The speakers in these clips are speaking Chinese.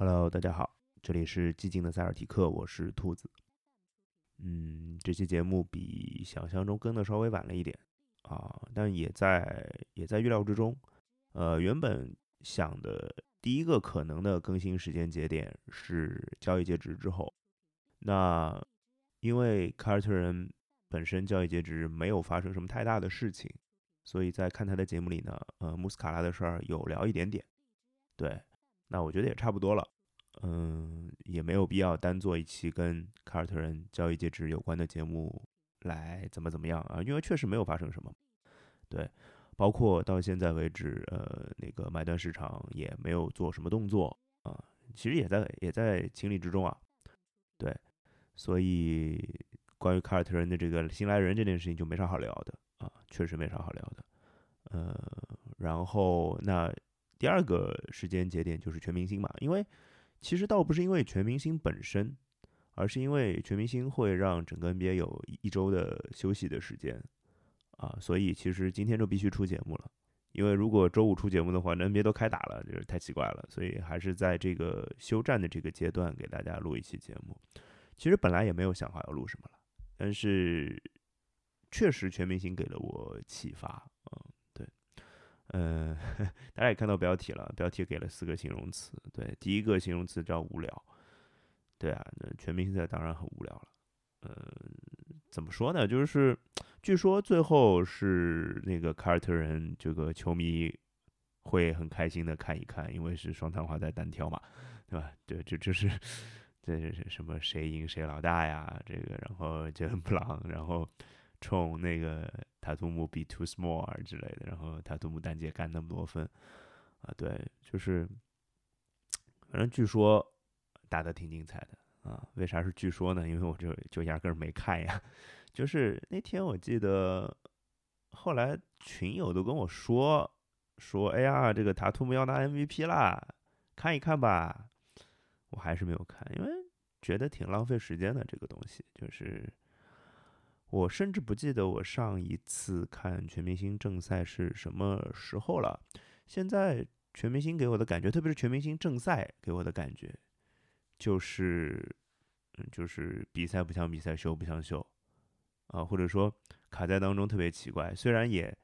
Hello，大家好，这里是寂静的塞尔提克，我是兔子。嗯，这期节目比想象中更的稍微晚了一点啊，但也在也在预料之中。呃，原本想的第一个可能的更新时间节点是交易截止之后，那因为凯尔特人本身交易截止没有发生什么太大的事情，所以在看他的节目里呢，呃，穆斯卡拉的事儿有聊一点点，对。那我觉得也差不多了，嗯，也没有必要单做一期跟凯尔特人交易截止有关的节目来怎么怎么样啊，因为确实没有发生什么，对，包括到现在为止，呃，那个买断市场也没有做什么动作啊，其实也在也在情理之中啊，对，所以关于凯尔特人的这个新来人这件事情就没啥好聊的啊，确实没啥好聊的，呃，然后那。第二个时间节点就是全明星嘛，因为其实倒不是因为全明星本身，而是因为全明星会让整个 NBA 有一周的休息的时间啊，所以其实今天就必须出节目了。因为如果周五出节目的话，那 NBA 都开打了，就是太奇怪了，所以还是在这个休战的这个阶段给大家录一期节目。其实本来也没有想好要录什么了，但是确实全明星给了我启发。嗯，大家也看到标题了，标题给了四个形容词。对，第一个形容词叫无聊。对啊，那全明星赛当然很无聊了。嗯，怎么说呢？就是据说最后是那个凯尔特人这个球迷会很开心的看一看，因为是双探花在单挑嘛，对吧？对，这这是这是什么谁赢谁老大呀？这个，然后杰伦布朗，然后。冲那个塔图姆比 too small 之类的，然后塔图姆单节干那么多分，啊，对，就是，反正据说打得挺精彩的啊。为啥是据说呢？因为我就就压根儿没看呀。就是那天我记得，后来群友都跟我说说，哎呀，这个塔图姆要拿 MVP 啦，看一看吧。我还是没有看，因为觉得挺浪费时间的这个东西，就是。我甚至不记得我上一次看全明星正赛是什么时候了。现在全明星给我的感觉，特别是全明星正赛给我的感觉，就是，嗯，就是比赛不像比赛，秀不像秀，啊，或者说卡在当中特别奇怪。虽然也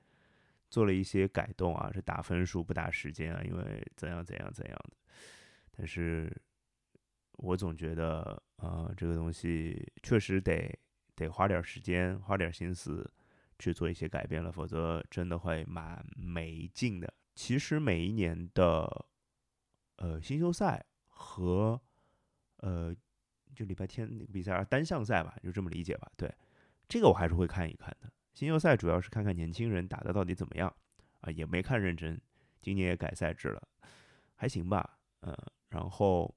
做了一些改动啊，是打分数不打时间啊，因为怎样怎样怎样的，但是我总觉得啊，这个东西确实得。得花点时间，花点心思去做一些改变了，否则真的会蛮没劲的。其实每一年的呃新秀赛和呃就礼拜天那个比赛单项赛吧，就这么理解吧。对，这个我还是会看一看的。新秀赛主要是看看年轻人打的到底怎么样啊，也没看认真。今年也改赛制了，还行吧。嗯，然后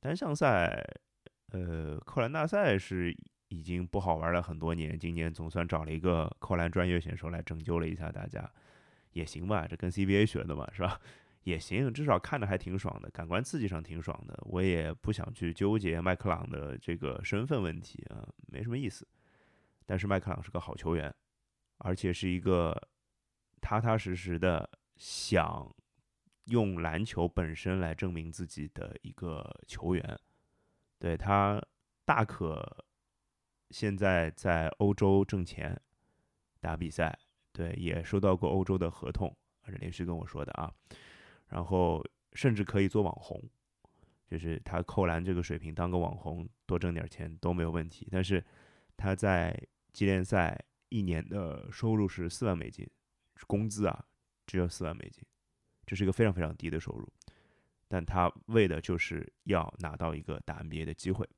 单项赛，呃，扣篮大赛是。已经不好玩了很多年，今年总算找了一个扣篮专业选手来拯救了一下大家，也行吧，这跟 CBA 学的嘛，是吧？也行，至少看着还挺爽的，感官刺激上挺爽的。我也不想去纠结麦克朗的这个身份问题啊，没什么意思。但是麦克朗是个好球员，而且是一个踏踏实实的想用篮球本身来证明自己的一个球员，对他大可。现在在欧洲挣钱，打比赛，对，也收到过欧洲的合同，是连续跟我说的啊。然后甚至可以做网红，就是他扣篮这个水平，当个网红多挣点钱都没有问题。但是他在季联赛一年的收入是四万美金，工资啊只有四万美金，这是一个非常非常低的收入。但他为的就是要拿到一个打 NBA 的机会。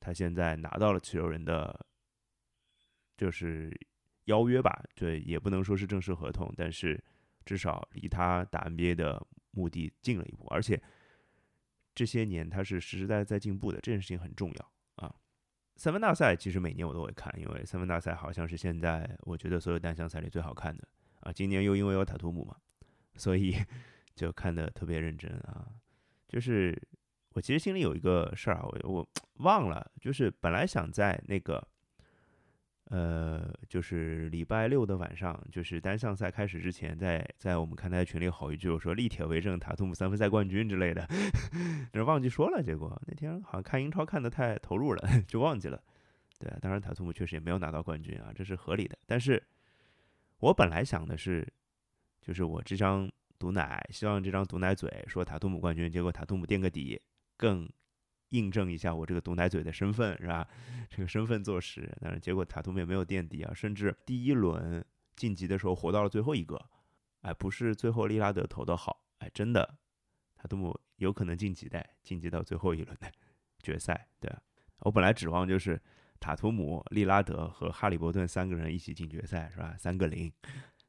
他现在拿到了持有人的，就是邀约吧，对，也不能说是正式合同，但是至少离他打 NBA 的目的近了一步。而且这些年他是实实在在在进步的，这件事情很重要啊。三分大赛其实每年我都会看，因为三分大赛好像是现在我觉得所有单项赛里最好看的啊。今年又因为有塔图姆嘛，所以 就看的特别认真啊，就是。我其实心里有一个事儿啊，我我忘了，就是本来想在那个呃，就是礼拜六的晚上，就是单项赛开始之前，在在我们看台群里吼一句，我说力铁为证，塔图姆三分赛冠军之类的，但是忘记说了，结果那天好像看英超看的太投入了，就忘记了。对，当然塔图姆确实也没有拿到冠军啊，这是合理的。但是我本来想的是，就是我这张毒奶，希望这张毒奶嘴说塔图姆冠军，结果塔图姆垫个底，更。印证一下我这个毒奶嘴的身份是吧？这个身份坐实，但是结果塔图姆也没有垫底啊，甚至第一轮晋级的时候活到了最后一个，哎，不是最后利拉德投的好，哎，真的塔图姆有可能晋级的，晋级到最后一轮的 决赛。对，我本来指望就是塔图姆、利拉德和哈利伯顿三个人一起进决赛是吧？三个零，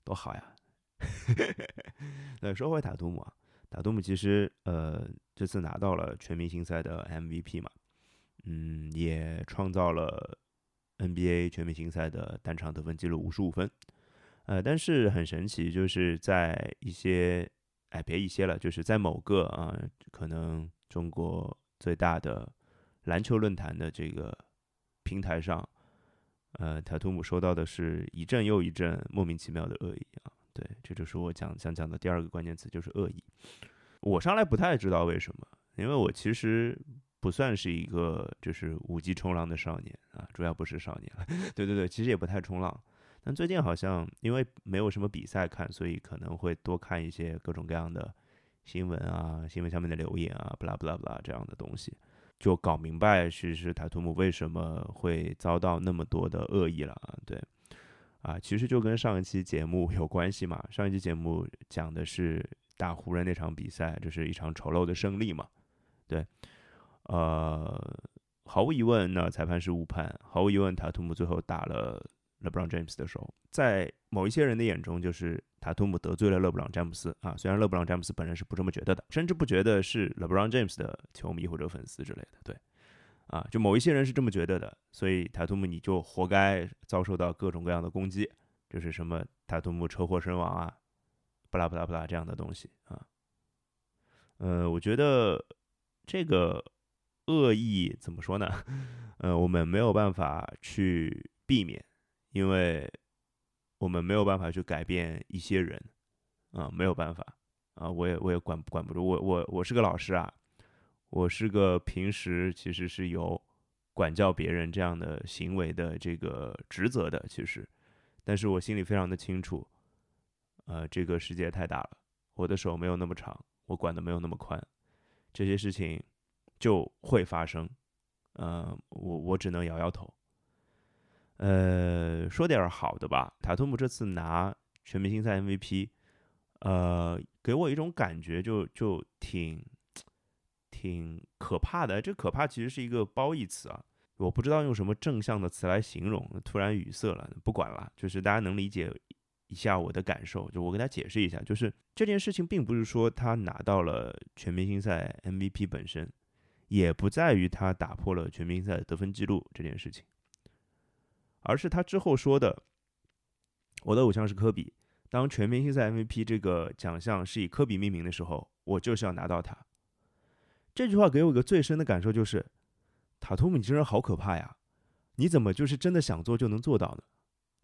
多好呀！对，说回塔图姆啊。塔图姆其实呃这次拿到了全明星赛的 MVP 嘛，嗯，也创造了 NBA 全明星赛的单场得分记录五十五分，呃，但是很神奇，就是在一些哎别一些了，就是在某个啊可能中国最大的篮球论坛的这个平台上，呃，塔图姆收到的是一阵又一阵莫名其妙的恶意啊。对，这就是我讲想讲的第二个关键词，就是恶意。我上来不太知道为什么，因为我其实不算是一个就是五级冲浪的少年啊，主要不是少年。对对对，其实也不太冲浪，但最近好像因为没有什么比赛看，所以可能会多看一些各种各样的新闻啊，新闻下面的留言啊，不啦不啦不啦这样的东西，就搞明白其实塔图姆为什么会遭到那么多的恶意了啊，对。啊，其实就跟上一期节目有关系嘛。上一期节目讲的是打湖人那场比赛，这是一场丑陋的胜利嘛。对，呃，毫无疑问，那裁判是误判。毫无疑问，塔图姆最后打了勒布朗詹姆斯的时候，在某一些人的眼中，就是塔图姆得罪了勒布朗詹姆斯啊。虽然勒布朗詹姆斯本人是不这么觉得的，甚至不觉得是勒布朗詹姆斯的球迷或者粉丝之类的。对。啊，就某一些人是这么觉得的，所以塔图姆你就活该遭受到各种各样的攻击，就是什么塔图姆车祸身亡啊，不啦不啦不啦这样的东西啊。呃，我觉得这个恶意怎么说呢？呃，我们没有办法去避免，因为我们没有办法去改变一些人啊，没有办法啊，我也我也管管不住，我我我是个老师啊。我是个平时其实是有管教别人这样的行为的这个职责的，其实，但是我心里非常的清楚，呃，这个世界太大了，我的手没有那么长，我管的没有那么宽，这些事情就会发生，呃，我我只能摇摇头。呃，说点好的吧，塔图姆这次拿全明星赛 MVP，呃，给我一种感觉就就挺。挺可怕的，这可怕其实是一个褒义词啊，我不知道用什么正向的词来形容，突然语塞了，不管了，就是大家能理解一下我的感受，就我跟他解释一下，就是这件事情并不是说他拿到了全明星赛 MVP 本身，也不在于他打破了全明星赛的得分记录这件事情，而是他之后说的，我的偶像是科比，当全明星赛 MVP 这个奖项是以科比命名的时候，我就是要拿到它。这句话给我一个最深的感受，就是塔图姆，你这人好可怕呀！你怎么就是真的想做就能做到呢？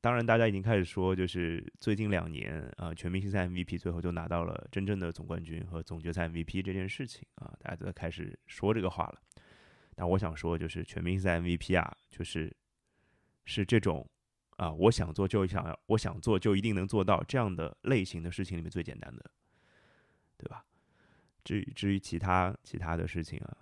当然，大家已经开始说，就是最近两年啊，全明星赛 MVP 最后就拿到了真正的总冠军和总决赛 MVP 这件事情啊，大家都在开始说这个话了。但我想说，就是全明星赛 MVP 啊，就是是这种啊，我想做就想要，我想做就一定能做到这样的类型的事情里面最简单的，对吧？至于至于其他其他的事情啊，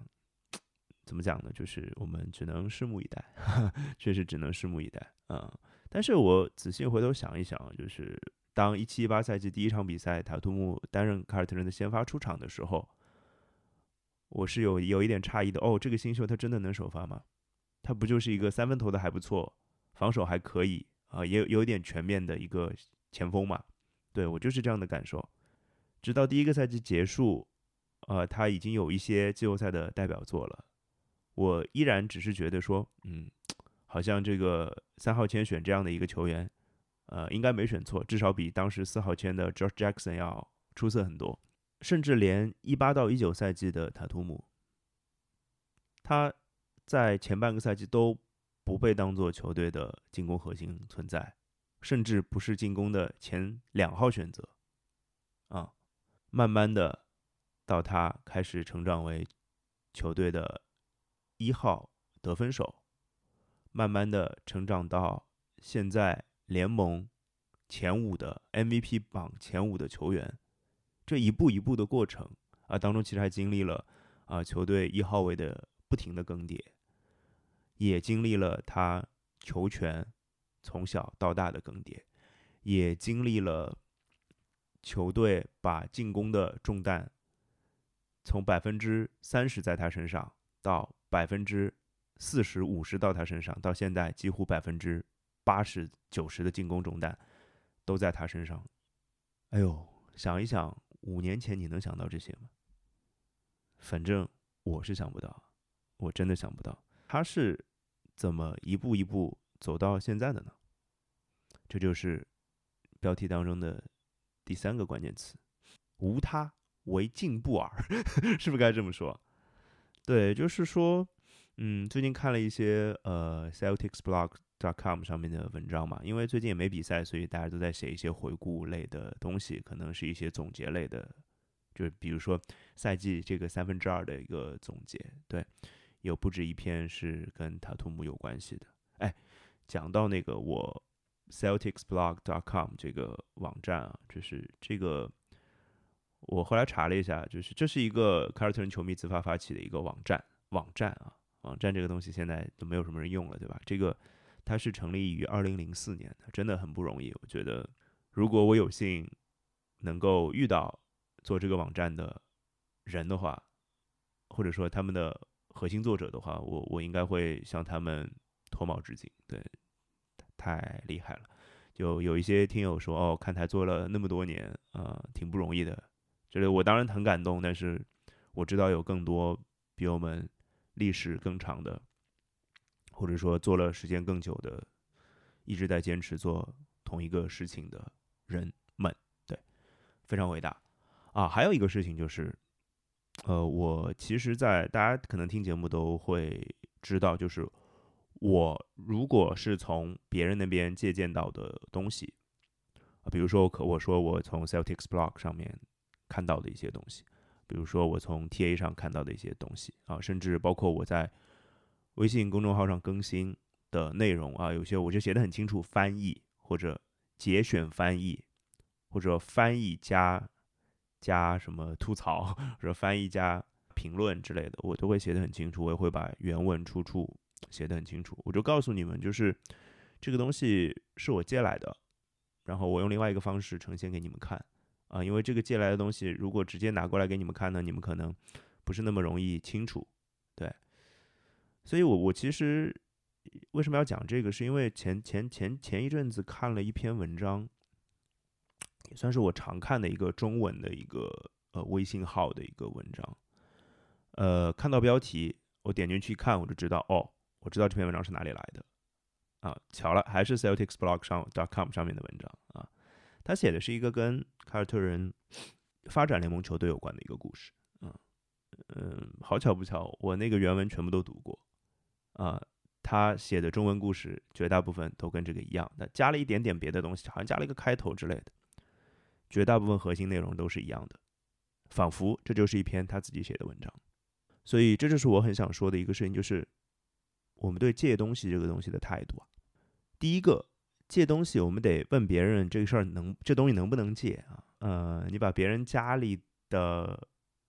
怎么讲呢？就是我们只能拭目以待，确实只能拭目以待啊。但是我仔细回头想一想，就是当一七一八赛季第一场比赛塔图姆担任凯尔特人的先发出场的时候，我是有有一点诧异的。哦，这个新秀他真的能首发吗？他不就是一个三分投的还不错，防守还可以啊，也有点全面的一个前锋嘛？对我就是这样的感受。直到第一个赛季结束。呃，他已经有一些季后赛的代表作了，我依然只是觉得说，嗯，好像这个三号签选这样的一个球员，呃，应该没选错，至少比当时四号签的 George Jackson 要出色很多，甚至连一八到一九赛季的塔图姆，他在前半个赛季都不被当做球队的进攻核心存在，甚至不是进攻的前两号选择，啊，慢慢的到他开始成长为球队的一号得分手，慢慢的成长到现在联盟前五的 MVP 榜前五的球员，这一步一步的过程啊当中，其实还经历了啊球队一号位的不停的更迭。也经历了他球权从小到大的更迭，也经历了球队把进攻的重担从百分之三十在他身上到百分之四十五十到他身上，到现在几乎百分之八十九十的进攻重担都在他身上。哎呦，想一想，五年前你能想到这些吗？反正我是想不到，我真的想不到，他是。怎么一步一步走到现在的呢？这就是标题当中的第三个关键词：无他，为进步耳，是不是该这么说？对，就是说，嗯，最近看了一些呃 CelticsBlog.com 上面的文章嘛，因为最近也没比赛，所以大家都在写一些回顾类的东西，可能是一些总结类的，就是比如说赛季这个三分之二的一个总结，对。有不止一篇是跟塔图姆有关系的。哎，讲到那个我 CelticsBlog.com 这个网站啊，就是这个，我后来查了一下，就是这是一个凯尔特人球迷自发发起的一个网站。网站啊，网站这个东西现在都没有什么人用了，对吧？这个它是成立于二零零四年的，真的很不容易。我觉得，如果我有幸能够遇到做这个网站的人的话，或者说他们的。核心作者的话，我我应该会向他们脱帽致敬，对，太厉害了。就有一些听友说，哦，看台做了那么多年，啊，挺不容易的。这里我当然很感动，但是我知道有更多比我们历史更长的，或者说做了时间更久的，一直在坚持做同一个事情的人们，对，非常伟大啊。还有一个事情就是。呃，我其实，在大家可能听节目都会知道，就是我如果是从别人那边借鉴到的东西，比如说我可我说我从 Celtics blog 上面看到的一些东西，比如说我从 TA 上看到的一些东西啊，甚至包括我在微信公众号上更新的内容啊，有些我就写的很清楚，翻译或者节选翻译或者翻译加。加什么吐槽或者翻译加评论之类的，我都会写的很清楚。我也会把原文出处写的很清楚。我就告诉你们，就是这个东西是我借来的，然后我用另外一个方式呈现给你们看啊。因为这个借来的东西，如果直接拿过来给你们看呢，你们可能不是那么容易清楚。对，所以我我其实为什么要讲这个，是因为前前前前一阵子看了一篇文章。也算是我常看的一个中文的一个呃微信号的一个文章，呃，看到标题，我点进去看，我就知道哦，我知道这篇文章是哪里来的啊，巧了，还是 CelticsBlog 上 .com 上面的文章啊，他写的是一个跟凯尔特人发展联盟球队有关的一个故事，嗯嗯，好巧不巧，我那个原文全部都读过啊，他写的中文故事绝大部分都跟这个一样，那加了一点点别的东西，好像加了一个开头之类的。绝大部分核心内容都是一样的，仿佛这就是一篇他自己写的文章。所以这就是我很想说的一个事情，就是我们对借东西这个东西的态度啊。第一个，借东西我们得问别人这个事儿能这东西能不能借啊？呃，你把别人家里的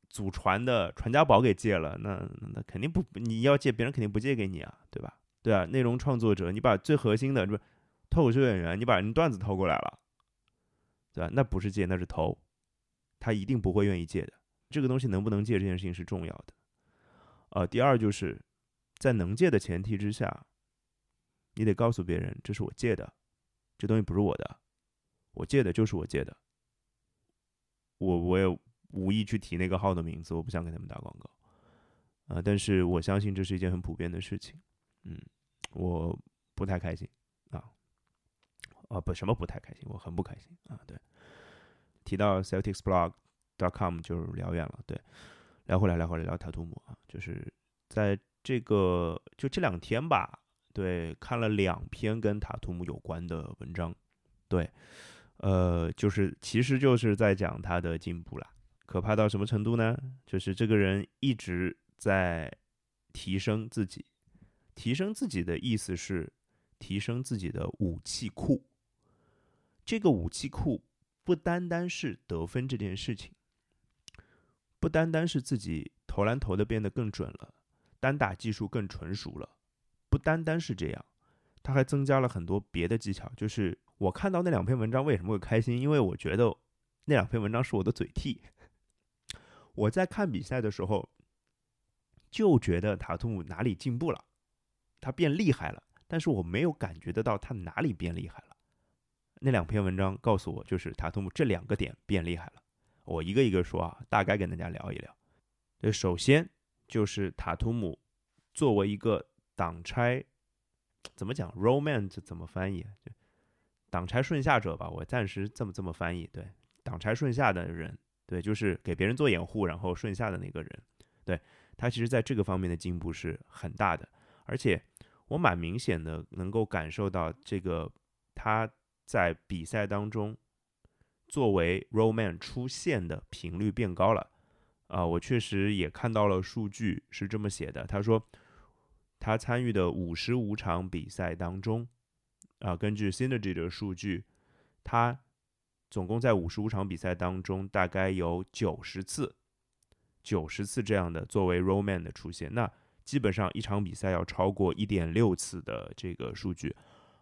祖传的传家宝给借了，那那肯定不你要借别人肯定不借给你啊，对吧？对啊，内容创作者，你把最核心的不是脱口秀演员，你把人段子偷过来了。对吧？那不是借，那是偷，他一定不会愿意借的。这个东西能不能借，这件事情是重要的。呃，第二就是在能借的前提之下，你得告诉别人这是我借的，这东西不是我的，我借的就是我借的。我我也无意去提那个号的名字，我不想给他们打广告。啊，但是我相信这是一件很普遍的事情。嗯，我不太开心。啊啊不，什么不太开心，我很不开心啊。对，提到 CelticsBlog.com 就是聊远了。对，聊回来，聊回来，聊塔图姆啊，就是在这个就这两天吧，对，看了两篇跟塔图姆有关的文章，对，呃，就是其实就是在讲他的进步啦。可怕到什么程度呢？就是这个人一直在提升自己，提升自己的意思是提升自己的武器库。这个武器库不单单是得分这件事情，不单单是自己投篮投的变得更准了，单打技术更纯熟了，不单单是这样，他还增加了很多别的技巧。就是我看到那两篇文章为什么会开心？因为我觉得那两篇文章是我的嘴替。我在看比赛的时候就觉得塔图姆哪里进步了，他变厉害了，但是我没有感觉得到他哪里变厉害了。那两篇文章告诉我，就是塔图姆这两个点变厉害了。我一个一个说啊，大概跟大家聊一聊。这首先就是塔图姆作为一个挡拆，怎么讲？Roman 怎么翻译？就挡拆顺下者吧，我暂时这么这么翻译。对，挡拆顺下的人，对，就是给别人做掩护然后顺下的那个人。对他其实在这个方面的进步是很大的，而且我蛮明显的能够感受到这个他。在比赛当中，作为 Roman 出现的频率变高了，啊，我确实也看到了数据是这么写的。他说，他参与的五十五场比赛当中，啊，根据 Synergy 的数据，他总共在五十五场比赛当中，大概有九十次，九十次这样的作为 Roman 的出现，那基本上一场比赛要超过一点六次的这个数据。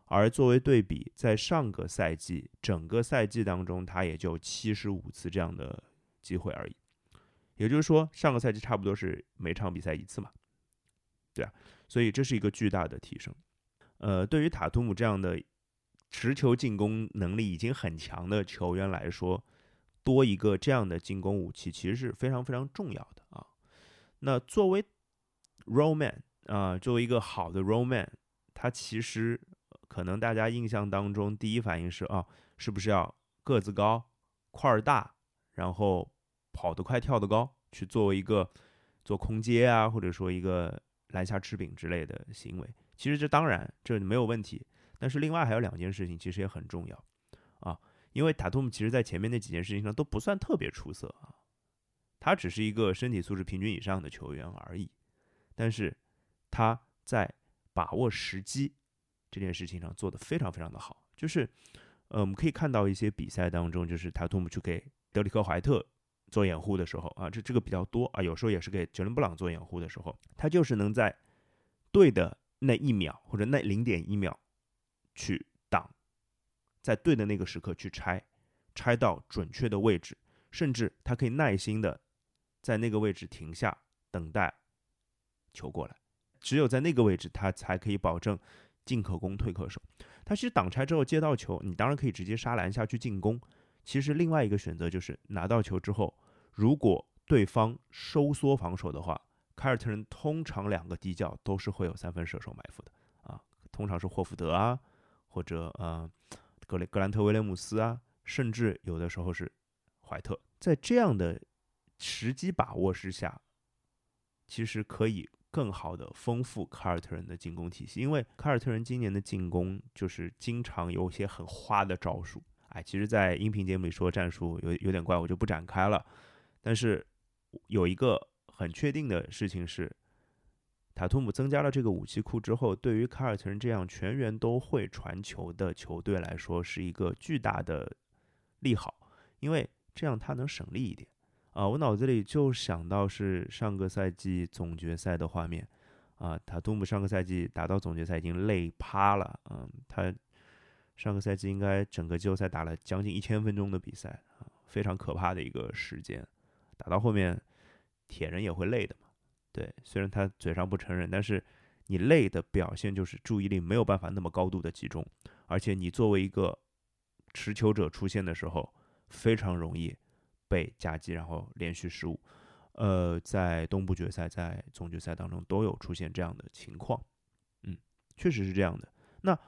而作为对比，在上个赛季整个赛季当中，他也就七十五次这样的机会而已。也就是说，上个赛季差不多是每场比赛一次嘛，对啊，所以这是一个巨大的提升。呃，对于塔图姆这样的持球进攻能力已经很强的球员来说，多一个这样的进攻武器其实是非常非常重要的啊。那作为 Roman 啊，作为一个好的 Roman，他其实。可能大家印象当中第一反应是啊，是不是要个子高、块儿大，然后跑得快、跳得高，去作为一个做空接啊，或者说一个篮下吃饼之类的行为？其实这当然这没有问题，但是另外还有两件事情其实也很重要啊，因为塔图姆其实在前面那几件事情上都不算特别出色啊，他只是一个身体素质平均以上的球员而已，但是他在把握时机。这件事情上做得非常非常的好，就是，呃，我们可以看到一些比赛当中，就是塔图姆去给德里克怀特做掩护的时候啊，这这个比较多啊，有时候也是给杰伦布朗做掩护的时候，他就是能在对的那一秒或者那零点一秒去挡，在对的那个时刻去拆，拆到准确的位置，甚至他可以耐心的在那个位置停下等待球过来，只有在那个位置，他才可以保证。进可攻，退可守。他其实挡拆之后接到球，你当然可以直接杀篮下去进攻。其实另外一个选择就是拿到球之后，如果对方收缩防守的话，凯尔特人通常两个底角都是会有三分射手埋伏的啊，通常是霍福德啊，或者呃格雷格兰特威廉姆斯啊，甚至有的时候是怀特。在这样的时机把握之下，其实可以。更好的丰富凯尔特人的进攻体系，因为凯尔特人今年的进攻就是经常有些很花的招数。哎，其实，在音频节目里说战术有有点怪，我就不展开了。但是有一个很确定的事情是，塔图姆增加了这个武器库之后，对于凯尔特人这样全员都会传球的球队来说，是一个巨大的利好，因为这样他能省力一点。啊，我脑子里就想到是上个赛季总决赛的画面，啊，塔图姆上个赛季打到总决赛已经累趴了，嗯，他上个赛季应该整个季后赛打了将近一千分钟的比赛，啊，非常可怕的一个时间，打到后面铁人也会累的嘛，对，虽然他嘴上不承认，但是你累的表现就是注意力没有办法那么高度的集中，而且你作为一个持球者出现的时候，非常容易。被夹击，然后连续失误，呃，在东部决赛、在总决赛当中都有出现这样的情况，嗯，确实是这样的。那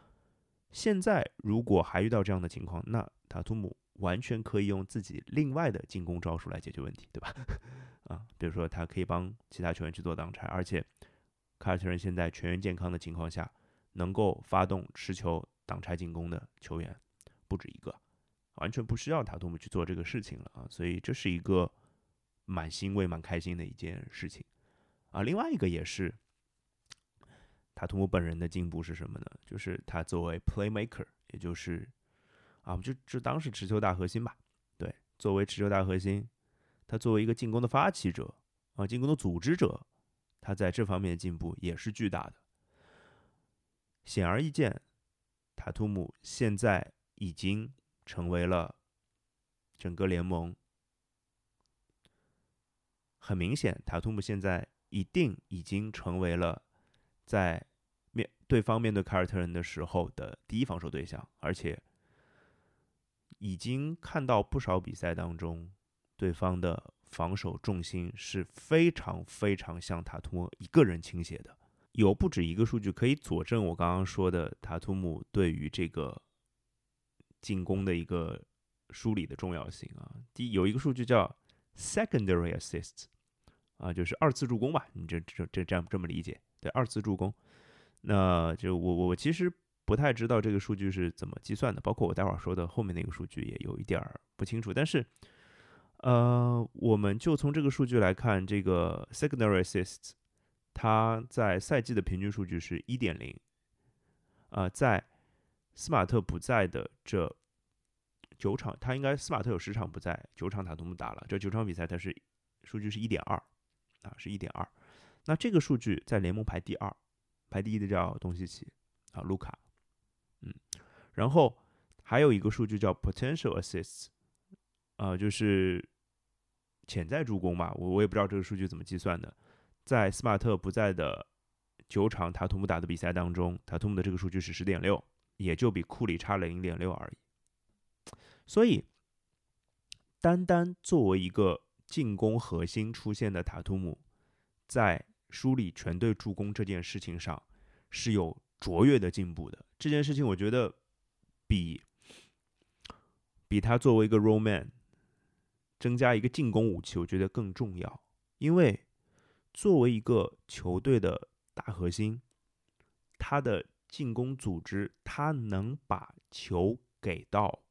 现在如果还遇到这样的情况，那塔图姆完全可以用自己另外的进攻招数来解决问题，对吧？啊，比如说他可以帮其他球员去做挡拆，而且凯尔特人现在全员健康的情况下，能够发动持球挡拆进攻的球员不止一个，完全不需要塔图姆去做这个事情了啊！所以这是一个蛮欣慰、蛮开心的一件事情啊。另外一个也是塔图姆本人的进步是什么呢？就是他作为 playmaker，也就是啊，我们就就当是持球大核心吧。对，作为持球大核心，他作为一个进攻的发起者啊，进攻的组织者，他在这方面的进步也是巨大的。显而易见，塔图姆现在已经成为了整个联盟。很明显，塔图姆现在一定已经成为了在面对方面对凯尔特人的时候的第一防守对象，而且已经看到不少比赛当中，对方的防守重心是非常非常向塔图姆一个人倾斜的。有不止一个数据可以佐证我刚刚说的塔图姆对于这个进攻的一个梳理的重要性啊。第一，有一个数据叫 secondary assists，啊，就是二次助攻吧，你这这这这样这么理解？对，二次助攻。那就我我我其实不太知道这个数据是怎么计算的，包括我待会儿说的后面那个数据也有一点儿不清楚。但是，呃，我们就从这个数据来看，这个 secondary assists。他在赛季的平均数据是一点零，啊，在斯马特不在的这九场，他应该斯马特有十场不在，九场塔图姆打了，这九场比赛他是数据是一点二，啊，是一点二。那这个数据在联盟排第二，排第一的叫东契奇，啊，卢卡，嗯，然后还有一个数据叫 potential assists，啊，就是潜在助攻吧，我我也不知道这个数据怎么计算的。在斯马特不在的九场塔图姆打的比赛当中，塔图姆的这个数据是十点六，也就比库里差了零点六而已。所以，单单作为一个进攻核心出现的塔图姆，在梳理全队助攻这件事情上是有卓越的进步的。这件事情我觉得比比他作为一个 roman 增加一个进攻武器，我觉得更重要，因为。作为一个球队的大核心，他的进攻组织，他能把球给到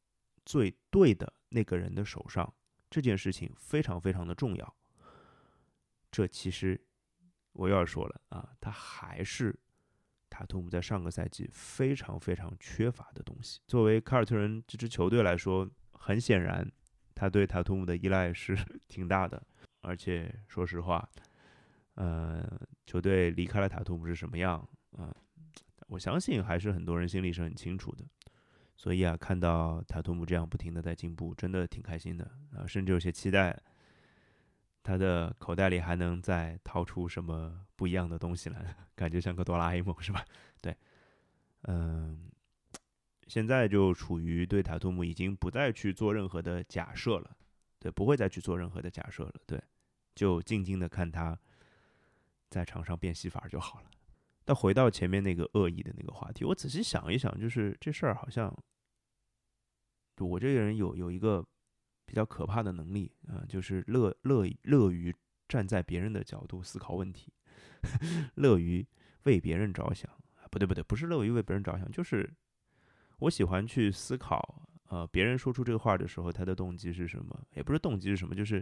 最对的那个人的手上，这件事情非常非常的重要。这其实我又要说了啊，他还是塔图姆在上个赛季非常非常缺乏的东西。作为凯尔特人这支球队来说，很显然他对塔图姆的依赖是 挺大的，而且说实话。呃，球队离开了塔图姆是什么样啊？我相信还是很多人心里是很清楚的。所以啊，看到塔图姆这样不停的在进步，真的挺开心的啊，甚至有些期待他的口袋里还能再掏出什么不一样的东西来，感觉像个哆啦 A 梦是吧？对，嗯，现在就处于对塔图姆已经不再去做任何的假设了，对，不会再去做任何的假设了，对，就静静的看他。在场上变戏法就好了。但回到前面那个恶意的那个话题，我仔细想一想，就是这事儿好像，我这个人有有一个比较可怕的能力啊，就是乐乐乐于站在别人的角度思考问题，乐于为别人着想。不对不对，不是乐于为别人着想，就是我喜欢去思考，呃，别人说出这个话的时候，他的动机是什么？也不是动机是什么，就是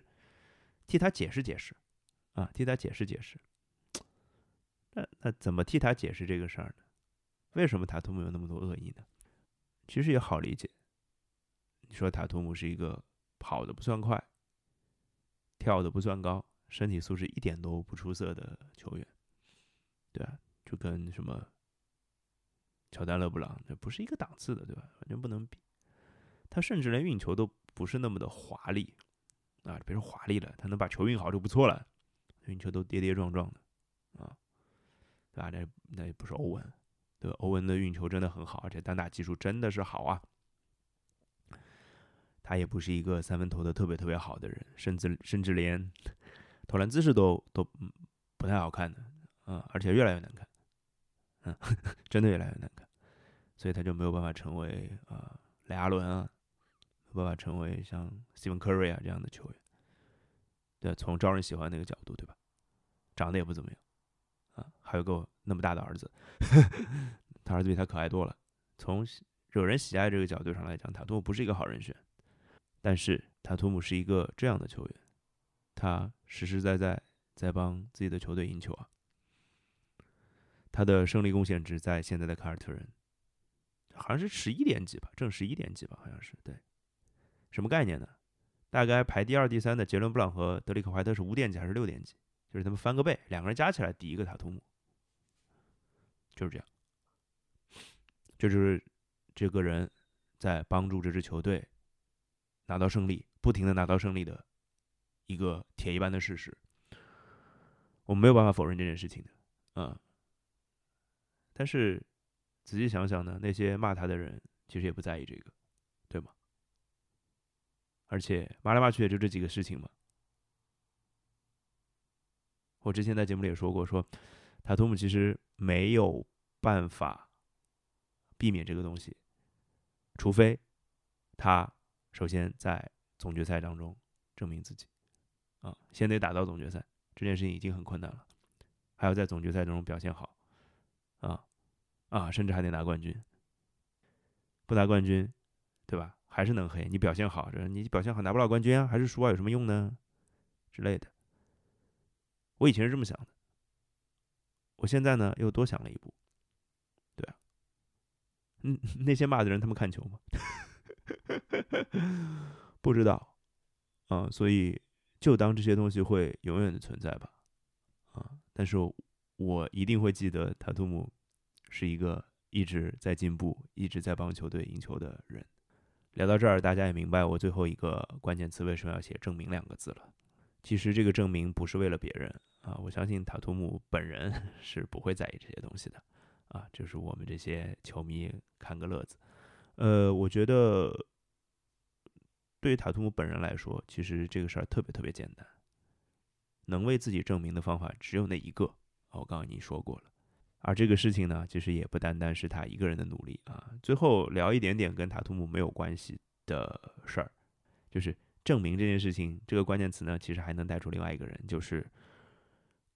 替他解释解释，啊，替他解释解释。那那怎么替他解释这个事儿呢？为什么塔图姆有那么多恶意呢？其实也好理解。你说塔图姆是一个跑的不算快、跳的不算高、身体素质一点都不出色的球员，对吧？就跟什么乔丹、勒布朗这不是一个档次的，对吧？完全不能比。他甚至连运球都不是那么的华丽啊！别说华丽了，他能把球运好就不错了。运球都跌跌撞撞的啊！对吧？那那也不是欧文，对吧？欧文的运球真的很好，而且单打技术真的是好啊。他也不是一个三分投的特别特别好的人，甚至甚至连 投篮姿势都都不太好看的，嗯，而且越来越难看，嗯，真的越来越难看。所以他就没有办法成为啊雷阿伦啊，没办法成为像 Stephen Curry 啊这样的球员。对，从招人喜欢那个角度，对吧？长得也不怎么样。啊还有个那么大的儿子，他儿子比他可爱多了。从惹人喜爱这个角度上来讲，塔图姆不是一个好人选。但是塔图姆是一个这样的球员，他实实在在在帮自己的球队赢球啊。他的胜利贡献值在现在的凯尔特人，好像是十一点几吧，正十一点几吧，好像是对。什么概念呢？大概排第二、第三的杰伦布朗和德里克怀特是五点几还是六点几？就是他们翻个倍，两个人加起来抵一个塔图姆，就是这样。这就是这个人在帮助这支球队拿到胜利，不停的拿到胜利的一个铁一般的事实。我没有办法否认这件事情的，嗯。但是仔细想想呢，那些骂他的人其实也不在意这个，对吗？而且骂来骂去也就这几个事情嘛。我之前在节目里也说过，说塔图姆其实没有办法避免这个东西，除非他首先在总决赛当中证明自己，啊，先得打到总决赛，这件事情已经很困难了，还要在总决赛中表现好，啊。啊，甚至还得拿冠军，不拿冠军，对吧？还是能黑。你表现好，这你表现好拿不了冠军啊，还是输啊，有什么用呢？之类的。我以前是这么想的，我现在呢又多想了一步。对啊，嗯，那些骂的人他们看球吗？不知道，啊，所以就当这些东西会永远的存在吧，啊，但是我一定会记得塔图姆。是一个一直在进步、一直在帮球队赢球的人。聊到这儿，大家也明白我最后一个关键词为什么要写“证明”两个字了。其实这个证明不是为了别人啊，我相信塔图姆本人 是不会在意这些东西的啊，就是我们这些球迷看个乐子。呃，我觉得对于塔图姆本人来说，其实这个事儿特别特别简单，能为自己证明的方法只有那一个。我刚刚已经说过了。而这个事情呢，其实也不单单是他一个人的努力啊。最后聊一点点跟塔图姆没有关系的事儿，就是证明这件事情。这个关键词呢，其实还能带出另外一个人，就是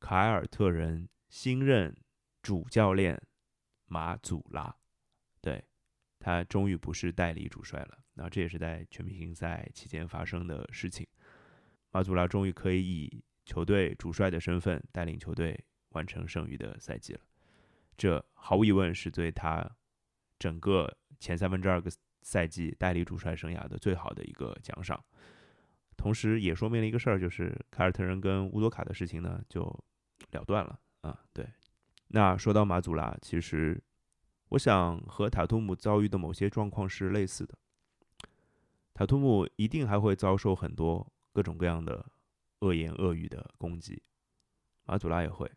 凯尔特人新任主教练马祖拉。对他终于不是代理主帅了，那这也是在全明星赛期间发生的事情。马祖拉终于可以以球队主帅的身份带领球队完成剩余的赛季了。这毫无疑问是对他整个前三分之二个赛季代理主帅生涯的最好的一个奖赏，同时也说明了一个事儿，就是凯尔特人跟乌多卡的事情呢就了断了啊。对，那说到马祖拉，其实我想和塔图姆遭遇的某些状况是类似的，塔图姆一定还会遭受很多各种各样的恶言恶语的攻击，马祖拉也会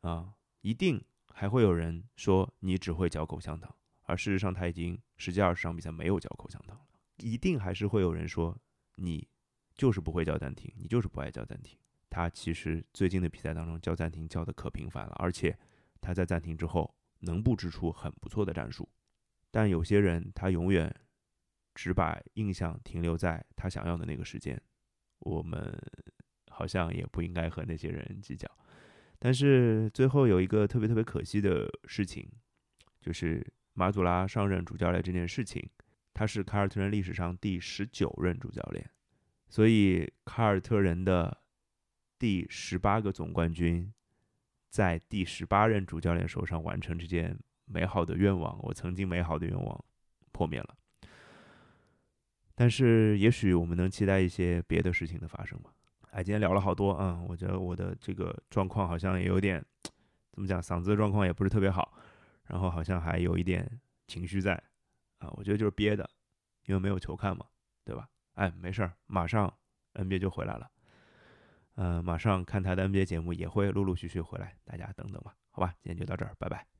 啊，一定。还会有人说你只会嚼口香糖，而事实上他已经十几二十场比赛没有嚼口香糖了。一定还是会有人说你就是不会叫暂停，你就是不爱叫暂停。他其实最近的比赛当中叫暂停叫的可频繁了，而且他在暂停之后能布置出很不错的战术。但有些人他永远只把印象停留在他想要的那个时间，我们好像也不应该和那些人计较。但是最后有一个特别特别可惜的事情，就是马祖拉上任主教练这件事情，他是凯尔特人历史上第十九任主教练，所以凯尔特人的第十八个总冠军，在第十八任主教练手上完成这件美好的愿望，我曾经美好的愿望破灭了。但是也许我们能期待一些别的事情的发生吧。哎，今天聊了好多啊，我觉得我的这个状况好像也有点，怎么讲，嗓子的状况也不是特别好，然后好像还有一点情绪在，啊，我觉得就是憋的，因为没有球看嘛，对吧？哎，没事儿，马上 NBA 就回来了，呃，马上看他的 NBA 节目也会陆陆续续回来，大家等等吧，好吧，今天就到这儿，拜拜。